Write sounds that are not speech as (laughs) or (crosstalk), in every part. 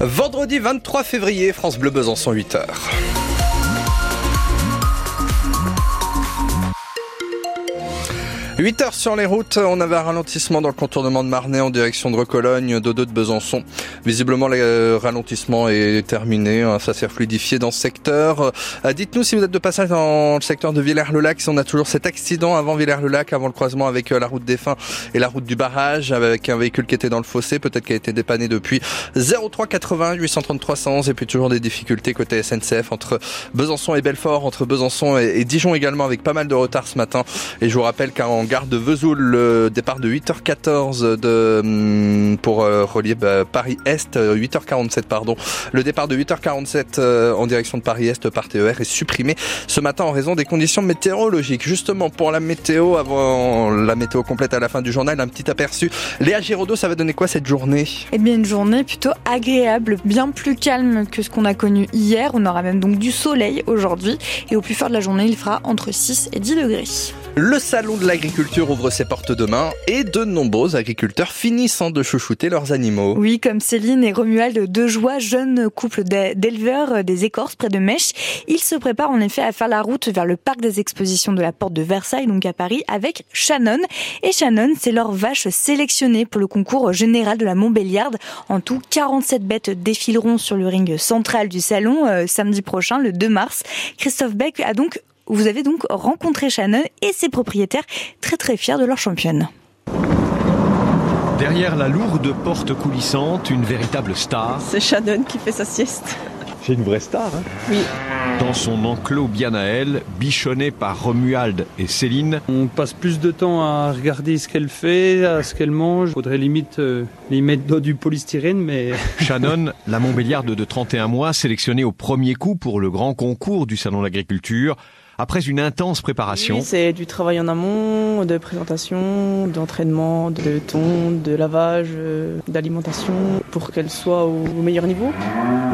Vendredi 23 février, France Bleu Besançon 8h. 8 heures sur les routes, on avait un ralentissement dans le contournement de Marnay en direction de Recologne, Dodo de Besançon. Visiblement, le ralentissement est terminé, hein, ça s'est fluidifié dans ce secteur. Euh, dites-nous si vous êtes de passage dans le secteur de Villers-le-Lac, si on a toujours cet accident avant Villers-le-Lac, avant le croisement avec euh, la route des Fins et la route du barrage, avec un véhicule qui était dans le fossé, peut-être qu'il a été dépanné depuis 03 80 833 111 et puis toujours des difficultés côté SNCF entre Besançon et Belfort, entre Besançon et Dijon également avec pas mal de retard ce matin. Et je vous rappelle qu'en gare de Vesoul, le départ de 8h14 de, hum, pour euh, relier bah, Paris-Est, 8h47 euh, pardon. Le départ de 8h47 euh, en direction de Paris-Est par TER est supprimé ce matin en raison des conditions météorologiques. Justement, pour la météo, avant la météo complète à la fin du journal, un petit aperçu. Léa Giraudot, ça va donner quoi cette journée? Eh bien, une journée plutôt agréable, bien plus calme que ce qu'on a connu hier. On aura même donc du soleil aujourd'hui. Et au plus fort de la journée, il fera entre 6 et 10 degrés. Le salon de l'agriculture ouvre ses portes demain et de nombreux agriculteurs finissant de chouchouter leurs animaux. Oui, comme Céline et Romuald de Joie, jeunes couple d'éleveurs des écorces près de Mèche. Ils se préparent en effet à faire la route vers le parc des expositions de la Porte de Versailles, donc à Paris, avec Shannon. Et Shannon, c'est leur vache sélectionnée pour le concours général de la Montbéliarde. En tout, 47 bêtes défileront sur le ring central du salon euh, samedi prochain, le 2 mars. Christophe Beck a donc vous avez donc rencontré Shannon et ses propriétaires très très fiers de leur championne. Derrière la lourde porte coulissante, une véritable star. C'est Shannon qui fait sa sieste. C'est une vraie star, hein Oui. Dans son enclos bien à elle, bichonné par Romuald et Céline. On passe plus de temps à regarder ce qu'elle fait, à ce qu'elle mange. Faudrait limite euh, les mettre dans du polystyrène, mais... (laughs) Shannon, la Montbéliarde de 31 mois, sélectionnée au premier coup pour le grand concours du Salon de l'Agriculture, après une intense préparation. Oui, c'est du travail en amont, de présentation, d'entraînement, de ton, de lavage, euh, d'alimentation, pour qu'elle soit au meilleur niveau.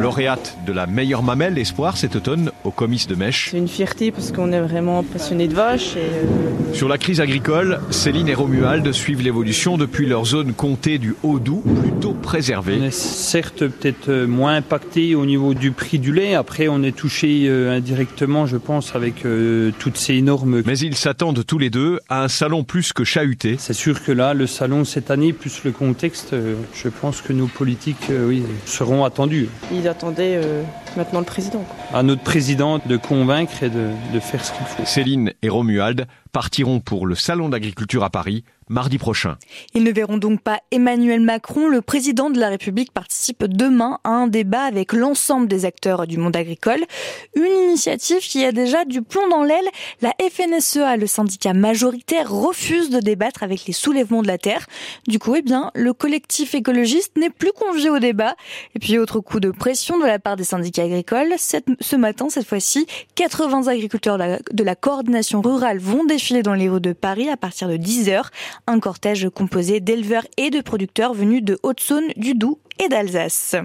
Lauréate de la meilleure mamelle espoir cet automne au comice de Mèche. C'est une fierté parce qu'on est vraiment passionné de vaches. Et euh, Sur la crise agricole, Céline et Romuald suivent l'évolution depuis leur zone comptée du Haut-Doubs, plutôt préservée. On est certes peut-être euh, moins impacté au niveau du prix du lait. Après, on est touché indirectement, je pense, avec toutes ces énormes... Mais ils s'attendent tous les deux à un salon plus que chahuté. C'est sûr que là, le salon cette année, plus le contexte, euh, je pense que nos politiques euh, oui, seront attendus. Ils attendaient euh, maintenant le président. À notre président de convaincre et de, de faire ce qu'il faut. Céline et Romuald partiront pour le salon d'agriculture à Paris mardi prochain. Ils ne verront donc pas Emmanuel Macron. Le président de la République participe demain à un débat avec l'ensemble des acteurs du monde agricole. Une initiative qui a déjà du plomb dans l'aile. La FNSEA, le syndicat majoritaire, refuse de débattre avec les soulèvements de la terre. Du coup, eh bien, le collectif écologiste n'est plus convié au débat. Et puis, autre coup de pression de la part des syndicats agricoles. ce matin, cette fois-ci, 80 agriculteurs de la coordination rurale vont défiler dans les rues de Paris à partir de 10 heures un cortège composé d'éleveurs et de producteurs venus de Haute-Saône, du Doubs et d'Alsace.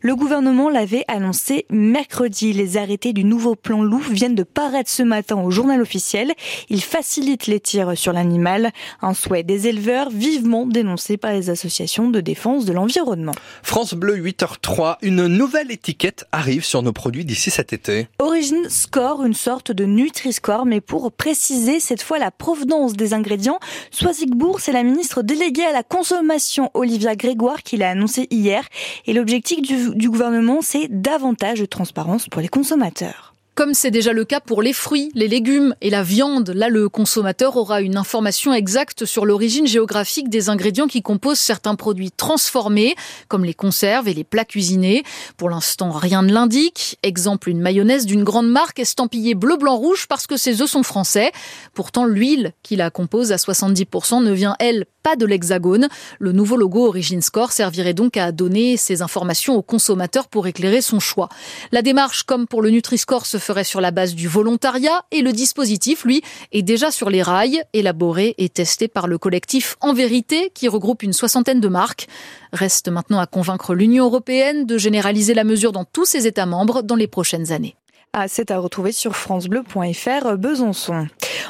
Le gouvernement l'avait annoncé mercredi. Les arrêtés du nouveau plan loup viennent de paraître ce matin au journal officiel. Il facilite les tirs sur l'animal, un souhait des éleveurs vivement dénoncé par les associations de défense de l'environnement. France Bleu 8h03, une nouvelle étiquette arrive sur nos produits d'ici cet été. Origine Score, une sorte de Nutri-Score, mais pour préciser cette fois la provenance des ingrédients, Soisigbourg, c'est la ministre déléguée à la consommation Olivia Grégoire qui l'a annoncé hier. Et l'objectif du, du gouvernement, c'est davantage de transparence pour les consommateurs. Comme c'est déjà le cas pour les fruits, les légumes et la viande, là le consommateur aura une information exacte sur l'origine géographique des ingrédients qui composent certains produits transformés, comme les conserves et les plats cuisinés. Pour l'instant, rien ne l'indique. Exemple, une mayonnaise d'une grande marque estampillée bleu, blanc, rouge parce que ses œufs sont français. Pourtant, l'huile qui la compose à 70% ne vient, elle, pas de l'hexagone. Le nouveau logo Origin Score servirait donc à donner ces informations au consommateur pour éclairer son choix. La démarche, comme pour le Nutri-Score, ferait sur la base du volontariat et le dispositif, lui, est déjà sur les rails, élaboré et testé par le collectif En Vérité qui regroupe une soixantaine de marques. Reste maintenant à convaincre l'Union européenne de généraliser la mesure dans tous ses États membres dans les prochaines années. Ah, c'est à retrouver sur francebleu.fr Besançon.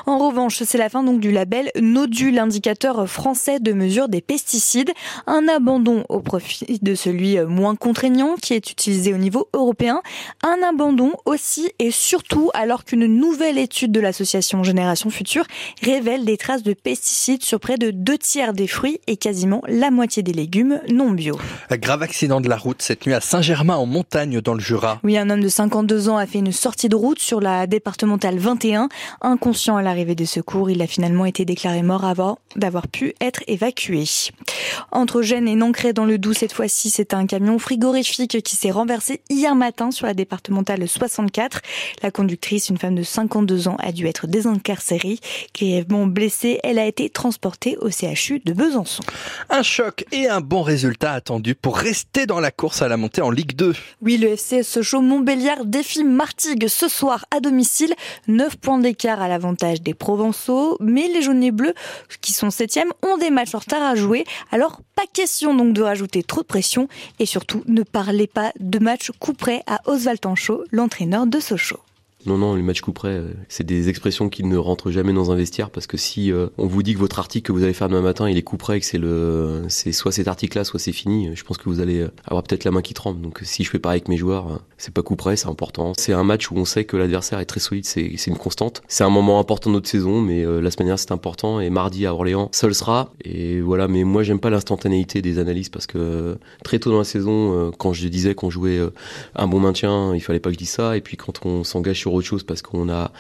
En revanche, c'est la fin donc du label Nodule, indicateur français de mesure des pesticides. Un abandon au profit de celui moins contraignant qui est utilisé au niveau européen. Un abandon aussi et surtout alors qu'une nouvelle étude de l'association Génération Future révèle des traces de pesticides sur près de deux tiers des fruits et quasiment la moitié des légumes non bio. Un grave accident de la route cette nuit à Saint-Germain en montagne dans le Jura. Oui, un homme de 52 ans a fait une sortie de route sur la départementale 21. Inconscient à l'arrivée des secours, il a finalement été déclaré mort avant d'avoir pu être évacué. Entre Gênes et Nancré dans le Doubs cette fois-ci, c'est un camion frigorifique qui s'est renversé hier matin sur la départementale 64. La conductrice, une femme de 52 ans, a dû être désincarcérée. Grièvement blessée, elle a été transportée au CHU de Besançon. Un choc et un bon résultat attendu pour rester dans la course à la montée en Ligue 2. Oui, le FC Sochaux Montbéliard défie Martigues ce soir à domicile. 9 points d'écart à l'avantage des Provençaux, mais les jaunes et bleus, qui sont septièmes, ont des matchs en retard à jouer. Alors, pas question donc de rajouter trop de pression et surtout ne parlez pas de match coup à Oswald Tanchot, l'entraîneur de Sochaux. Non, non, le match coup près, euh, c'est des expressions qui ne rentrent jamais dans un vestiaire parce que si euh, on vous dit que votre article que vous allez faire demain matin, il est coup près et que c'est le, c'est soit cet article-là, soit c'est fini, je pense que vous allez avoir peut-être la main qui tremble. Donc si je fais pareil avec mes joueurs, euh, c'est pas coup près, c'est important. C'est un match où on sait que l'adversaire est très solide, c'est, une constante. C'est un moment important de notre saison, mais la semaine dernière c'est important et mardi à Orléans, seul sera. Et voilà, mais moi j'aime pas l'instantanéité des analyses parce que très tôt dans la saison, quand je disais qu'on jouait un bon maintien, il fallait pas que je dise ça. Et puis quand on s'engage autre chose parce qu'on a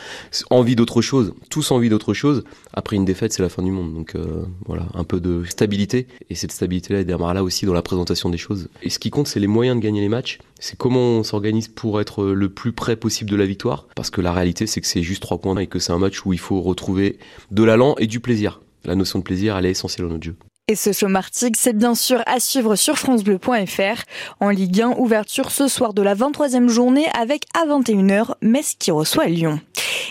envie d'autre chose, tous envie d'autre chose. Après une défaite, c'est la fin du monde. Donc euh, voilà, un peu de stabilité. Et cette stabilité-là, elle démarre là aussi dans la présentation des choses. Et ce qui compte, c'est les moyens de gagner les matchs. C'est comment on s'organise pour être le plus près possible de la victoire. Parce que la réalité, c'est que c'est juste trois points et que c'est un match où il faut retrouver de l'allant et du plaisir. La notion de plaisir, elle est essentielle dans notre jeu. Et ce show Martigues, c'est bien sûr à suivre sur francebleu.fr. En Ligue 1, ouverture ce soir de la 23e journée avec à 21h Metz qui reçoit Lyon.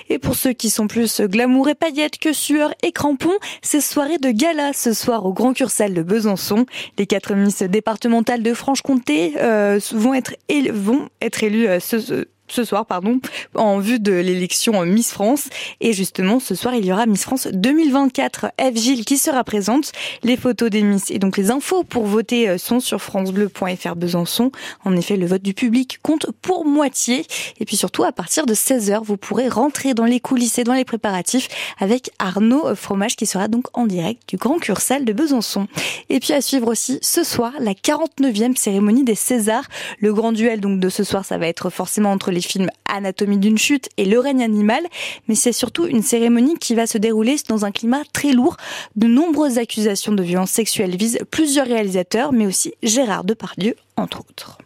Et pour ceux qui sont plus glamour et paillettes que sueur et crampons, c'est soirée de gala ce soir au Grand Cursal de Besançon. Les quatre Miss départementales de Franche-Comté euh, vont être, vont être élues euh, ce, ce soir, pardon, en vue de l'élection Miss France. Et justement, ce soir, il y aura Miss France 2024. F. Gilles qui sera présente. Les photos des Miss et donc les infos pour voter euh, sont sur francebleu.fr Besançon. En effet, le vote du public compte pour moitié. Et puis surtout, à partir de 16h, vous pourrez rentrer dans les coulisses et dans les préparatifs avec Arnaud Fromage qui sera donc en direct du Grand Cursal de Besançon. Et puis à suivre aussi ce soir, la 49e cérémonie des Césars. Le grand duel donc de ce soir, ça va être forcément entre les films Anatomie d'une chute et Le règne animal, mais c'est surtout une cérémonie qui va se dérouler dans un climat très lourd. De nombreuses accusations de violences sexuelles visent plusieurs réalisateurs, mais aussi Gérard Depardieu, entre autres.